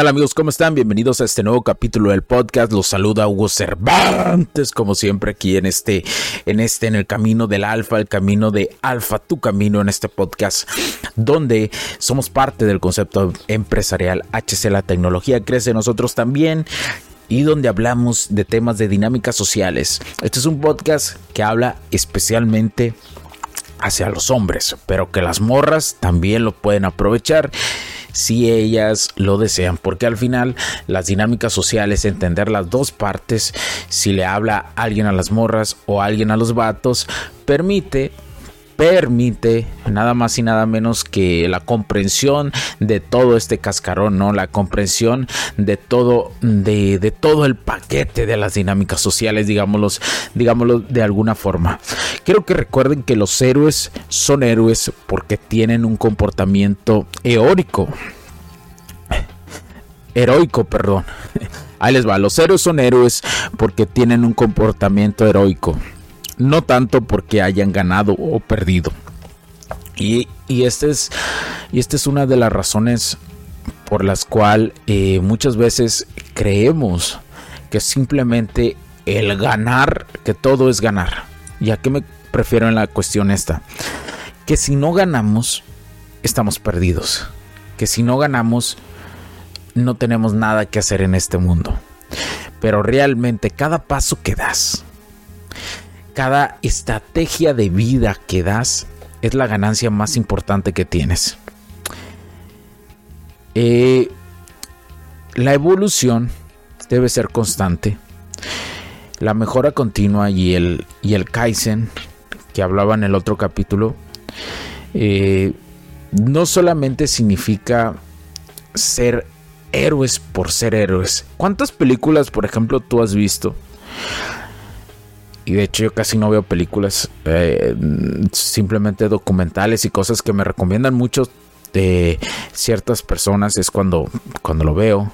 Tal amigos? ¿Cómo están? Bienvenidos a este nuevo capítulo del podcast. Los saluda Hugo Cervantes, como siempre aquí en este, en este, en el camino del alfa, el camino de alfa, tu camino en este podcast, donde somos parte del concepto empresarial HC, la tecnología crece nosotros también y donde hablamos de temas de dinámicas sociales. Este es un podcast que habla especialmente hacia los hombres, pero que las morras también lo pueden aprovechar si ellas lo desean, porque al final las dinámicas sociales, entender las dos partes, si le habla alguien a las morras o alguien a los vatos, permite permite nada más y nada menos que la comprensión de todo este cascarón, ¿no? La comprensión de todo, de, de todo el paquete de las dinámicas sociales, digámoslo, digámoslo de alguna forma. Quiero que recuerden que los héroes son héroes porque tienen un comportamiento eórico. Heroico, perdón. Ahí les va. Los héroes son héroes porque tienen un comportamiento heroico no tanto porque hayan ganado o perdido. Y, y, este es, y esta es una de las razones por las cuales eh, muchas veces creemos que simplemente el ganar, que todo es ganar. ¿Y a qué me prefiero en la cuestión esta? Que si no ganamos, estamos perdidos. Que si no ganamos, no tenemos nada que hacer en este mundo. Pero realmente cada paso que das, cada estrategia de vida que das es la ganancia más importante que tienes. Eh, la evolución debe ser constante. La mejora continua y el, y el Kaizen, que hablaba en el otro capítulo, eh, no solamente significa ser héroes por ser héroes. ¿Cuántas películas, por ejemplo, tú has visto y de hecho yo casi no veo películas, eh, simplemente documentales y cosas que me recomiendan mucho de ciertas personas es cuando, cuando lo veo,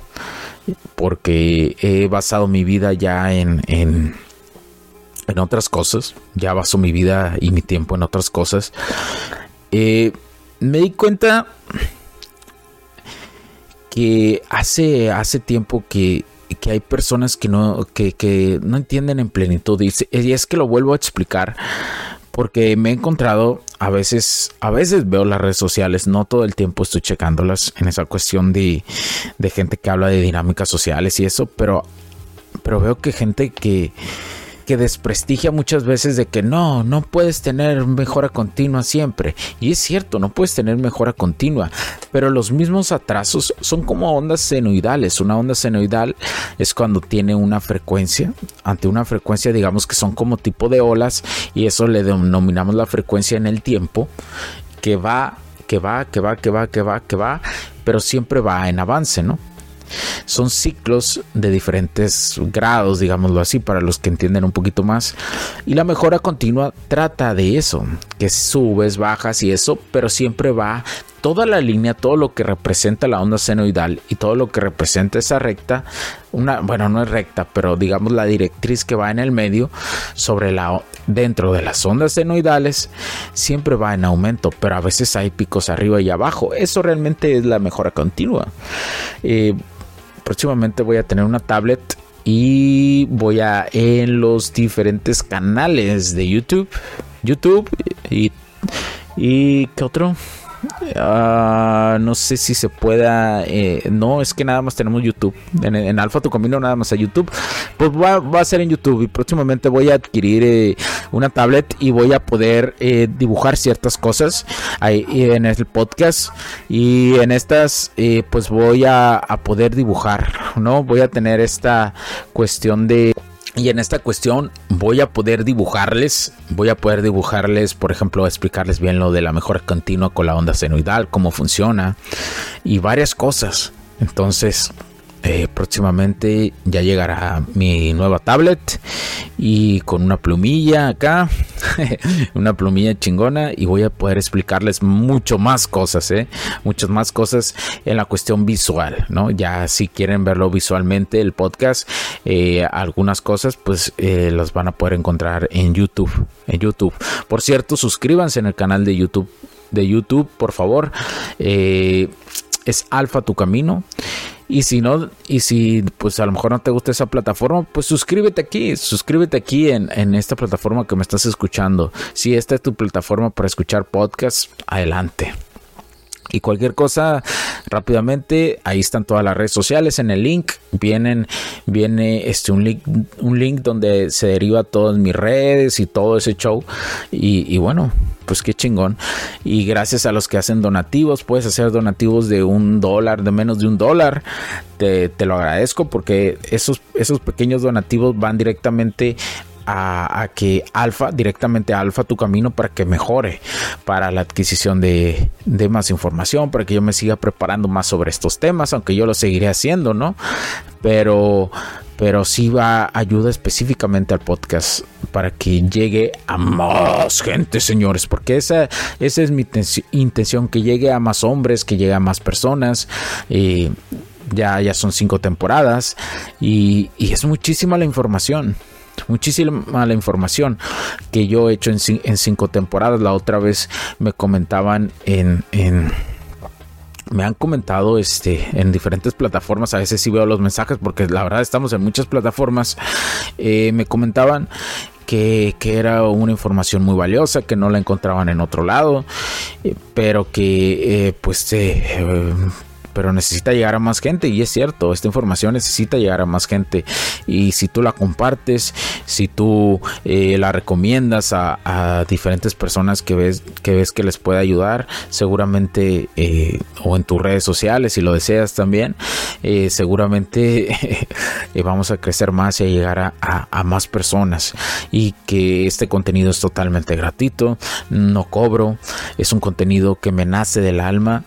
porque he basado mi vida ya en, en, en otras cosas, ya baso mi vida y mi tiempo en otras cosas. Eh, me di cuenta que hace, hace tiempo que que hay personas que no, que, no entienden en plenitud. Y, es que lo vuelvo a explicar porque me he encontrado a veces, a veces veo las redes sociales, no todo el tiempo estoy checándolas en esa cuestión de, de gente que habla de dinámicas sociales y eso, pero, pero veo que gente que que desprestigia muchas veces de que no, no puedes tener mejora continua siempre. Y es cierto, no puedes tener mejora continua, pero los mismos atrasos son como ondas senoidales. Una onda senoidal es cuando tiene una frecuencia, ante una frecuencia digamos que son como tipo de olas y eso le denominamos la frecuencia en el tiempo que va, que va, que va, que va, que va, que va, pero siempre va en avance, ¿no? Son ciclos de diferentes grados, digámoslo así, para los que entienden un poquito más. Y la mejora continua trata de eso, que subes, bajas y eso, pero siempre va toda la línea, todo lo que representa la onda senoidal y todo lo que representa esa recta, una, bueno, no es recta, pero digamos la directriz que va en el medio sobre la dentro de las ondas senoidales siempre va en aumento, pero a veces hay picos arriba y abajo. Eso realmente es la mejora continua. Eh, próximamente voy a tener una tablet y voy a en los diferentes canales de YouTube, YouTube y y qué otro Ah, no sé si se pueda. Eh, no, es que nada más tenemos YouTube. En, Alfa Tu Camino nada más a YouTube. Pues va, a ser en YouTube y próximamente voy a adquirir eh, una tablet y voy a poder eh, dibujar ciertas cosas ahí en el podcast. Y en estas, pues voy a, a poder dibujar, ¿no? Voy a tener esta cuestión de y en esta cuestión voy a poder dibujarles, voy a poder dibujarles, por ejemplo, explicarles bien lo de la mejora continua con la onda senoidal, cómo funciona y varias cosas. Entonces, eh, próximamente ya llegará mi nueva tablet y con una plumilla acá, una plumilla chingona y voy a poder explicarles mucho más cosas, ¿eh? muchas más cosas en la cuestión visual, ¿no? Ya si quieren verlo visualmente el podcast, eh, algunas cosas pues las van a poder encontrar en YouTube, en YouTube. Por cierto, suscríbanse en el canal de YouTube, de YouTube, por favor. es Alfa Tu Camino. Y si no, y si pues a lo mejor no te gusta esa plataforma, pues suscríbete aquí, suscríbete aquí en, en esta plataforma que me estás escuchando. Si esta es tu plataforma para escuchar podcast, adelante. Y cualquier cosa, rápidamente, ahí están todas las redes sociales. En el link vienen, viene este un link, un link donde se deriva todas mis redes y todo ese show. Y, bueno, pues qué chingón. Y gracias a los que hacen donativos, puedes hacer donativos de un dólar, de menos de un dólar. Te, te lo agradezco porque esos, esos pequeños donativos van directamente a, que Alfa, directamente Alfa tu camino para que mejore, para la adquisición de, de, más información, para que yo me siga preparando más sobre estos temas, aunque yo lo seguiré haciendo, ¿no? Pero, pero sí va ayuda específicamente al podcast para que llegue a más gente, señores, porque esa, esa es mi intención, que llegue a más hombres, que llegue a más personas. ya, ya son cinco temporadas y, y es muchísima la información muchísima la información que yo he hecho en, cinco temporadas. La otra vez me comentaban en, me han comentado este en diferentes plataformas a veces sí veo los mensajes porque la verdad estamos en muchas plataformas eh, me comentaban que, era una información muy valiosa que no la encontraban en otro lado eh, pero que eh, pues pero necesita llegar a más gente y es cierto, esta información necesita llegar a más gente. Y si tú la compartes, si tú eh, la recomiendas a, diferentes personas que ves, que ves que les puede ayudar, seguramente eh, o en tus redes sociales si lo deseas también, eh, seguramente vamos a crecer más y a llegar a más personas. Y que este contenido es totalmente gratuito, no cobro, es un contenido que me nace del alma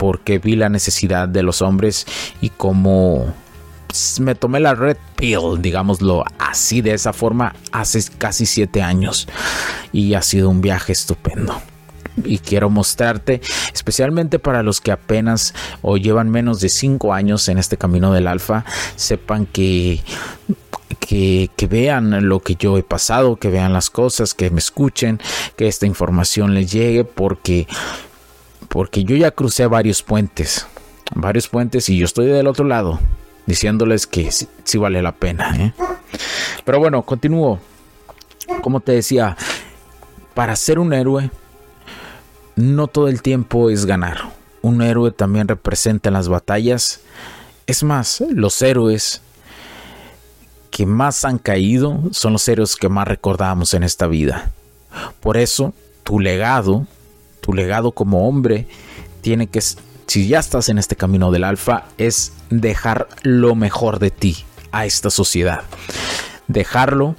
porque vi la necesidad de los hombres y como me tomé la red pill, digámoslo así de esa forma, hace casi siete años y ha sido un viaje estupendo. Y quiero mostrarte, especialmente para los que apenas o llevan menos de cinco años en este camino del alfa, sepan que que, que, vean lo que yo he pasado, que vean las cosas, que me escuchen, que esta información les llegue, porque porque yo ya crucé varios puentes, varios puentes y yo estoy del otro lado, diciéndoles que sí, vale la pena. ¿eh? Pero bueno, continúo. Como te decía, para ser un héroe, no todo el tiempo es ganar. Un héroe también representa en las batallas. Es más, los héroes que más han caído son los héroes que más recordamos en esta vida. Por eso, tu legado tu legado como hombre tiene que, si ya estás en este camino del alfa, es dejar lo mejor de ti a esta sociedad. Dejarlo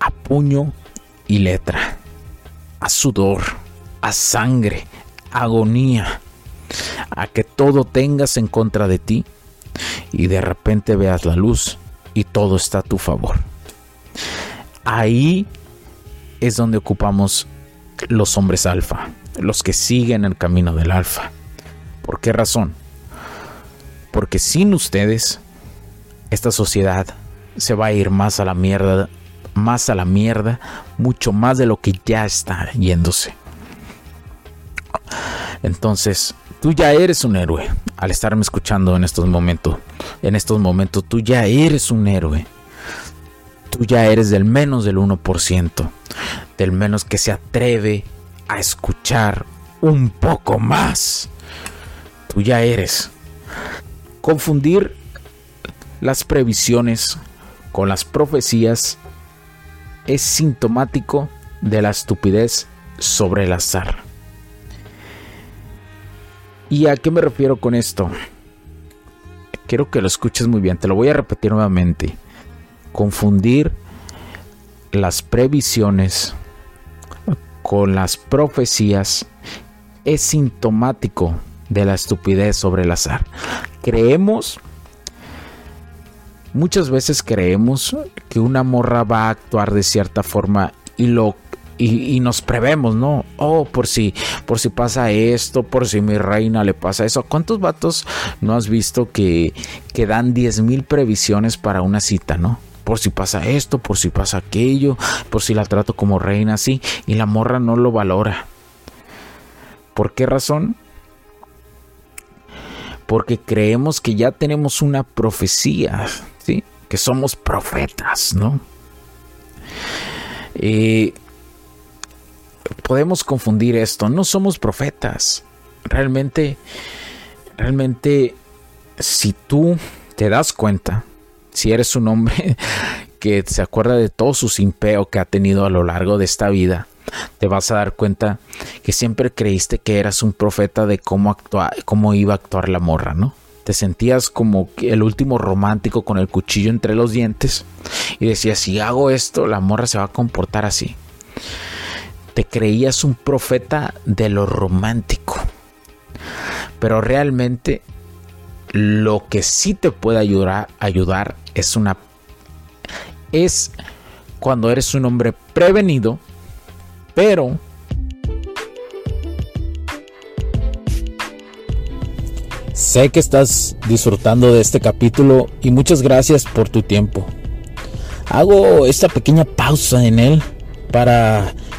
a puño y letra, a sudor, a sangre, agonía, a que todo tengas en contra de ti y de repente veas la luz y todo está a tu favor. Ahí es donde ocupamos los hombres alfa, los que siguen el camino del alfa. ¿Por qué razón? Porque sin ustedes, esta sociedad se va a ir más a la mierda, más a la mierda, mucho más de lo que ya está yéndose. Entonces, tú ya eres un héroe al estarme escuchando en estos momentos. En estos momentos, tú ya eres un héroe. Tú ya eres del menos del 1% del menos que se atreve a escuchar un poco más. Tú ya eres. Confundir las previsiones con las profecías es sintomático de la estupidez sobre el azar. ¿Y a qué me refiero con esto? Quiero que lo escuches muy bien, te lo voy a repetir nuevamente. Confundir las previsiones con las profecías es sintomático de la estupidez sobre el azar. Creemos, muchas veces creemos que una morra va a actuar de cierta forma y lo y, nos prevemos, ¿no? Oh, por si, por si pasa esto, por si mi reina le pasa eso. ¿Cuántos vatos no has visto que, que dan 10 mil previsiones para una cita, ¿no? Por si pasa esto, por si pasa aquello, por si la trato como reina así, y la morra no lo valora. ¿Por qué razón? Porque creemos que ya tenemos una profecía, ¿sí? Que somos profetas, ¿no? Eh, podemos confundir esto. No somos profetas. Realmente, realmente, si tú te das cuenta, si eres un hombre que se acuerda de todo su simpeo que ha tenido a lo largo de esta vida, te vas a dar cuenta que siempre creíste que eras un profeta de cómo, cómo iba a actuar la morra, ¿no? Te sentías como el último romántico con el cuchillo entre los dientes y decías, si hago esto, la morra se va a comportar así te creías un profeta de lo romántico. Pero realmente lo que sí te puede ayudar, ayudar es una es cuando eres un hombre prevenido, pero Sé que estás disfrutando de este capítulo y muchas gracias por tu tiempo. Hago esta pequeña pausa en él para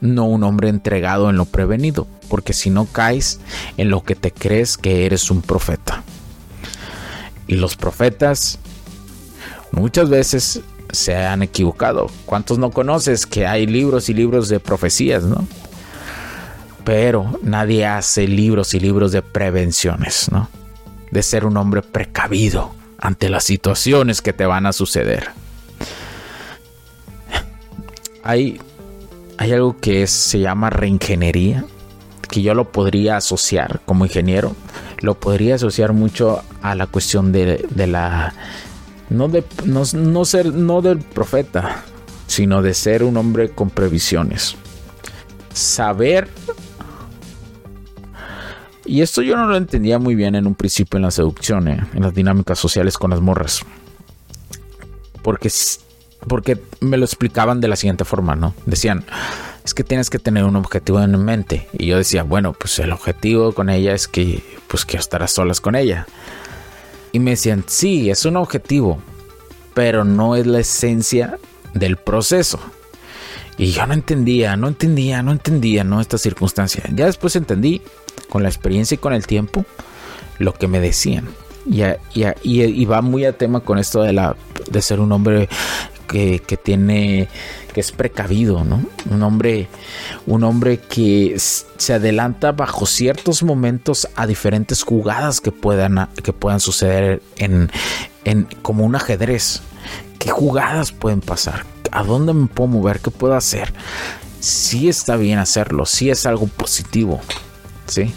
No un hombre entregado en lo prevenido, porque si no caes en lo que te crees que eres un profeta. Y los profetas muchas veces se han equivocado. ¿Cuántos no conoces que hay libros y libros de profecías, no? Pero nadie hace libros y libros de prevenciones, ¿no? De ser un hombre precavido ante las situaciones que te van a suceder. Hay hay algo que se llama reingeniería, que yo lo podría asociar como ingeniero, lo podría asociar mucho a la cuestión de, la... No, de, no, ser, no del profeta, sino de ser un hombre con previsiones. Saber... Y esto yo no lo entendía muy bien en un principio en la seducción, eh, en las dinámicas sociales con las morras. Porque porque me lo explicaban de la siguiente forma, ¿no? Decían, es que tienes que tener un objetivo en mente. Y yo decía, bueno, pues el objetivo con ella es que, pues que estarás solas con ella. Y me decían, sí, es un objetivo, pero no es la esencia del proceso. Y yo no entendía, no entendía, no entendía, ¿no? Esta circunstancia. Ya después entendí, con la experiencia y con el tiempo, lo que me decían. Y, va muy a tema con esto de, ser un hombre que, tiene que es precavido, ¿no? Un hombre, que se adelanta bajo ciertos momentos a diferentes jugadas que puedan, suceder en como un ajedrez. ¿Qué jugadas pueden pasar? ¿A dónde me puedo mover? ¿Qué puedo hacer? Sí está bien hacerlo, sí es algo positivo, ¿sí?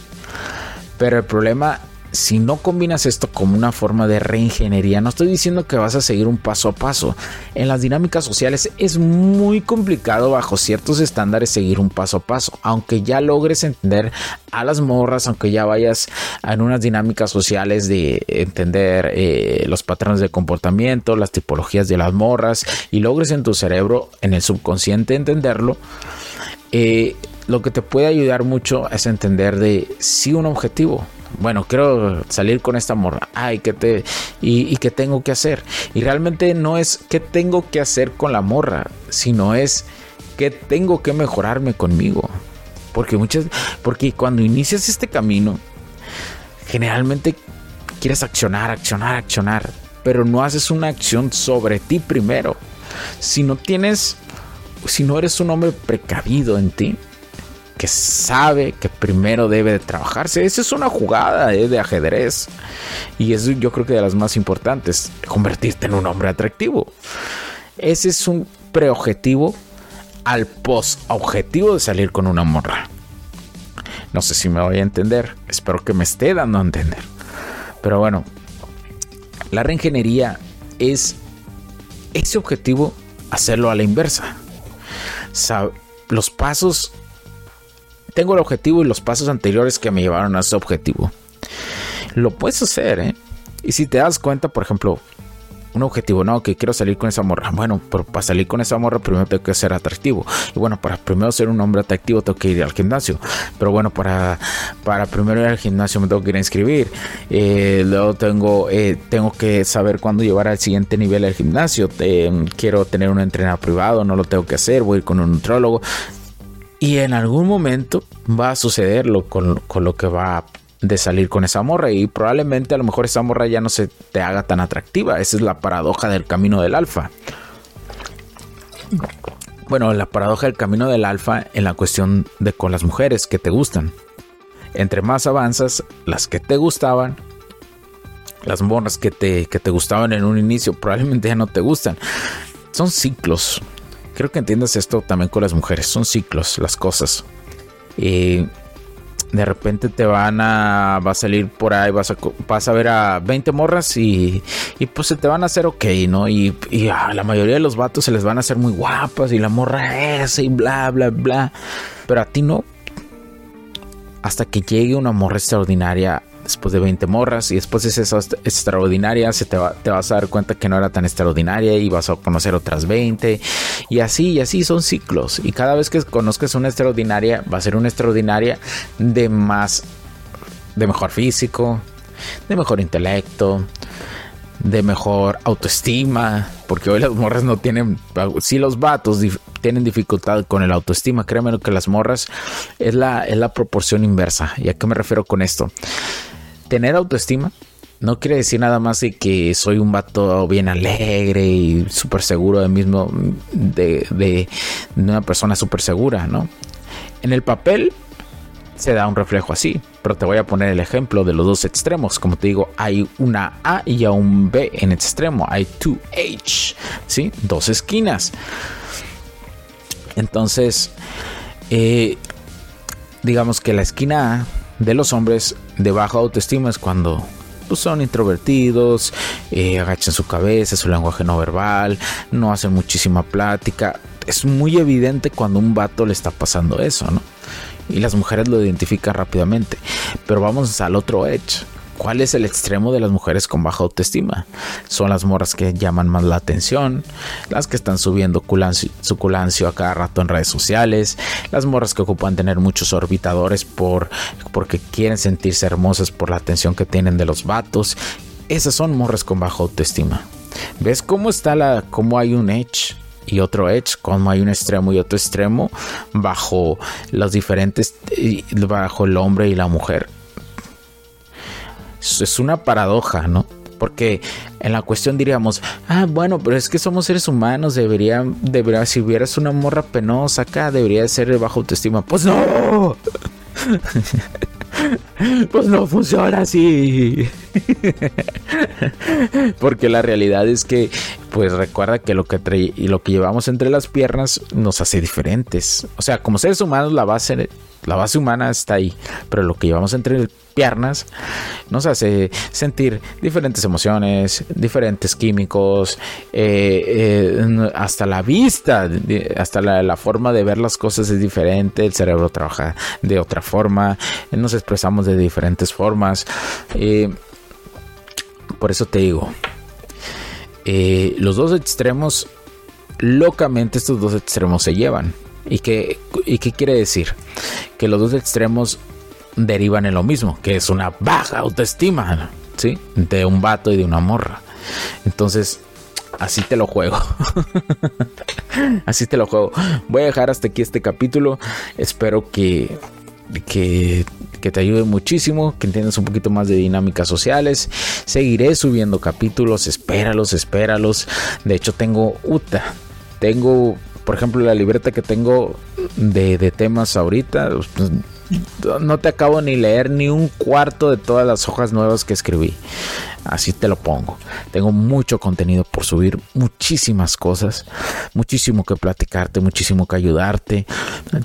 Pero el problema si no combinas esto como una forma de reingeniería, no estoy diciendo que vas a seguir un paso a paso. En las dinámicas sociales es muy complicado bajo ciertos estándares seguir un paso a paso, aunque ya logres entender a las morras, aunque ya vayas en unas dinámicas sociales de entender eh, los patrones de comportamiento, las tipologías de las morras y logres en tu cerebro, en el subconsciente entenderlo. Eh, lo que te puede ayudar mucho es entender de si un objetivo, bueno, quiero salir con esta morra. Ay, ¿qué te y, qué tengo que hacer? Y realmente no es qué tengo que hacer con la morra, sino es qué tengo que mejorarme conmigo. Porque muchas porque cuando inicias este camino generalmente quieres accionar, accionar, accionar, pero no haces una acción sobre ti primero. Si no tienes si no eres un hombre precavido en ti, que sabe que primero debe de trabajarse. Esa es una jugada eh, de ajedrez. Y es yo creo que de las más importantes, convertirte en un hombre atractivo. Ese es un preobjetivo al post-objetivo de salir con una morra. No sé si me voy a entender. Espero que me esté dando a entender. Pero bueno, la reingeniería es ese objetivo hacerlo a la inversa. los pasos tengo el objetivo y los pasos anteriores que me llevaron a ese objetivo. Lo puedes hacer, ¿eh? Y si te das cuenta, por ejemplo, un objetivo, no, que quiero salir con esa morra. Bueno, pero para salir con esa morra primero tengo que ser atractivo. Y bueno, para primero ser un hombre atractivo tengo que ir al gimnasio. Pero bueno, para, para primero ir al gimnasio me tengo que ir a inscribir. Eh, luego tengo, eh, tengo que saber cuándo llevar al siguiente nivel al gimnasio. quiero tener un entrenador privado, no lo tengo que hacer. Voy a ir con un nutrólogo. Y en algún momento va a suceder con, con lo que va de salir con esa morra y probablemente a lo mejor esa morra ya no se te haga tan atractiva. Esa es la paradoja del camino del alfa. Bueno, la paradoja del camino del alfa en la cuestión de con las mujeres que te gustan. Entre más avanzas, las que te gustaban, las morras que te, que te gustaban en un inicio probablemente ya no te gustan. Son ciclos. Creo que entiendas esto también con las mujeres. Son ciclos las cosas. Y de repente te van a. Va a salir por ahí, vas a, vas a ver a 20 morras y, y pues se te van a hacer ok, ¿no? Y, y, a la mayoría de los vatos se les van a hacer muy guapas y la morra es y bla, bla, bla. Pero a ti no. Hasta que llegue una morra extraordinaria después de 20 morras y después es esa extraordinaria, se te, te, vas a dar cuenta que no era tan extraordinaria y vas a conocer otras 20 y así y así son ciclos y cada vez que conozcas una extraordinaria va a ser una extraordinaria de más de mejor físico, de mejor intelecto, de mejor autoestima, porque hoy las morras no tienen, si los vatos tienen dificultad con el autoestima, créanme que las morras es la, es la proporción inversa. ¿Y a qué me refiero con esto? Tener autoestima no quiere decir nada más de que soy un vato bien alegre y súper seguro de mismo, de, de, una persona súper segura, ¿no? En el papel se da un reflejo así, pero te voy a poner el ejemplo de los dos extremos. Como te digo, hay una A y un B en extremo, hay 2H, ¿sí? Dos esquinas. Entonces, eh, digamos que la esquina A de los hombres de baja autoestima es cuando pues, son introvertidos, eh, agachan su cabeza, su lenguaje no verbal, no hacen muchísima plática. Es muy evidente cuando un vato le está pasando eso, ¿no? Y las mujeres lo identifican rápidamente. Pero vamos al otro edge. ¿Cuál es el extremo de las mujeres con baja autoestima? Son las morras que llaman más la atención, las que están subiendo su culancio a cada rato en redes sociales, las morras que ocupan tener muchos orbitadores por, porque quieren sentirse hermosas por la atención que tienen de los vatos. Esas son morras con baja autoestima. ¿Ves cómo está la, cómo hay un edge? y otro edge, como hay un extremo y otro extremo bajo los diferentes, bajo el hombre y la mujer Es una paradoja, ¿no? Porque en la cuestión diríamos, ah, bueno, pero es que somos seres humanos, debería, debería, si hubieras una morra penosa acá, debería ser de baja autoestima. Pues no. pues no funciona así. Porque la realidad es que, pues recuerda que lo que lo que llevamos entre las piernas nos hace diferentes. O sea, como seres humanos la base la base humana está ahí, pero lo que llevamos entre piernas nos hace sentir diferentes emociones, diferentes químicos, eh, eh, hasta la vista, hasta la, forma de ver las cosas es diferente, el cerebro trabaja de otra forma, nos expresamos de diferentes formas. Eh, por eso te digo, los dos extremos, locamente estos dos extremos se llevan. ¿Y qué, ¿Y qué quiere decir? Que los dos extremos derivan en lo mismo, que es una baja autoestima, ¿sí? De un vato y de una morra. Entonces, así te lo juego. así te lo juego. Voy a dejar hasta aquí este capítulo. Espero que, que, que, te ayude muchísimo, que entiendas un poquito más de dinámicas sociales. Seguiré subiendo capítulos, espéralos, espéralos. De hecho, tengo UTA. Tengo por ejemplo, la libreta que tengo de, temas ahorita, pues, no te acabo ni leer ni un cuarto de todas las hojas nuevas que escribí. Así te lo pongo. Tengo mucho contenido por subir, muchísimas cosas, muchísimo que platicarte, muchísimo que ayudarte.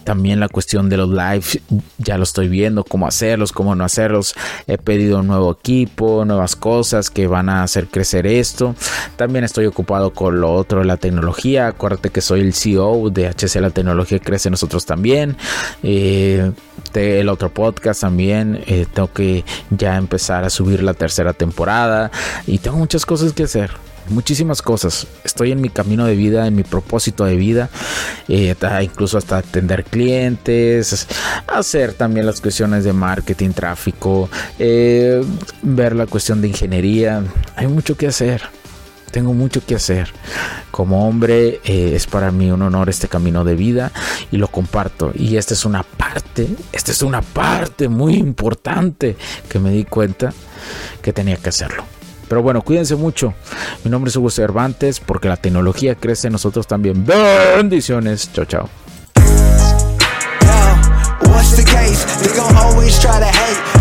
También la cuestión de los lives, ya lo estoy viendo, cómo hacerlos, cómo no hacerlos. He pedido un nuevo equipo, nuevas cosas que van a hacer crecer esto. También estoy ocupado con lo otro de la tecnología. Acuérdate que soy el CEO de HC La Tecnología Crece Nosotros también. Eh, el otro podcast también. Eh, tengo que ya empezar a subir la tercera temporada y tengo muchas cosas que hacer. Muchísimas cosas. Estoy en mi camino de vida, en mi propósito de vida. Eh, incluso hasta atender clientes, hacer también las cuestiones de marketing, tráfico, eh, ver la cuestión de ingeniería. Hay mucho que hacer tengo mucho que hacer. Como hombre eh, es para mí un honor este camino de vida y lo comparto. Y esta es una parte, esta es una parte muy importante que me di cuenta que tenía que hacerlo. Pero bueno, cuídense mucho. Mi nombre es Hugo Cervantes porque la tecnología crece en nosotros también. Bendiciones. Chao, chao.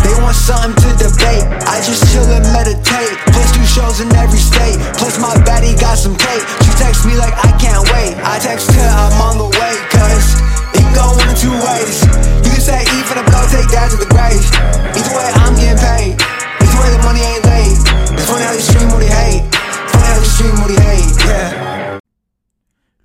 They They want something to debate. I just chill and meditate. Plus two shows in every state. Plus my baddie got some cake. She text me like I can't wait. I text her I'm on the way Cause it can go one of two ways. You can say even if go take that to the grave. Either way I'm getting paid. Either way the money ain't late. It's funny how you stream what he hate. Funny how you stream what he hate. Yeah